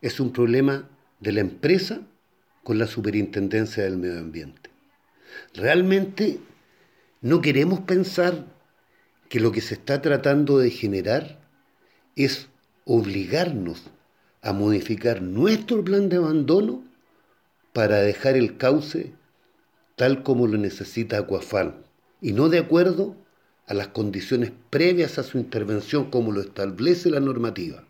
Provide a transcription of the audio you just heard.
es un problema de la empresa con la superintendencia del medio ambiente. Realmente no queremos pensar que lo que se está tratando de generar es obligarnos a modificar nuestro plan de abandono para dejar el cauce tal como lo necesita Acuafal y no de acuerdo a las condiciones previas a su intervención como lo establece la normativa.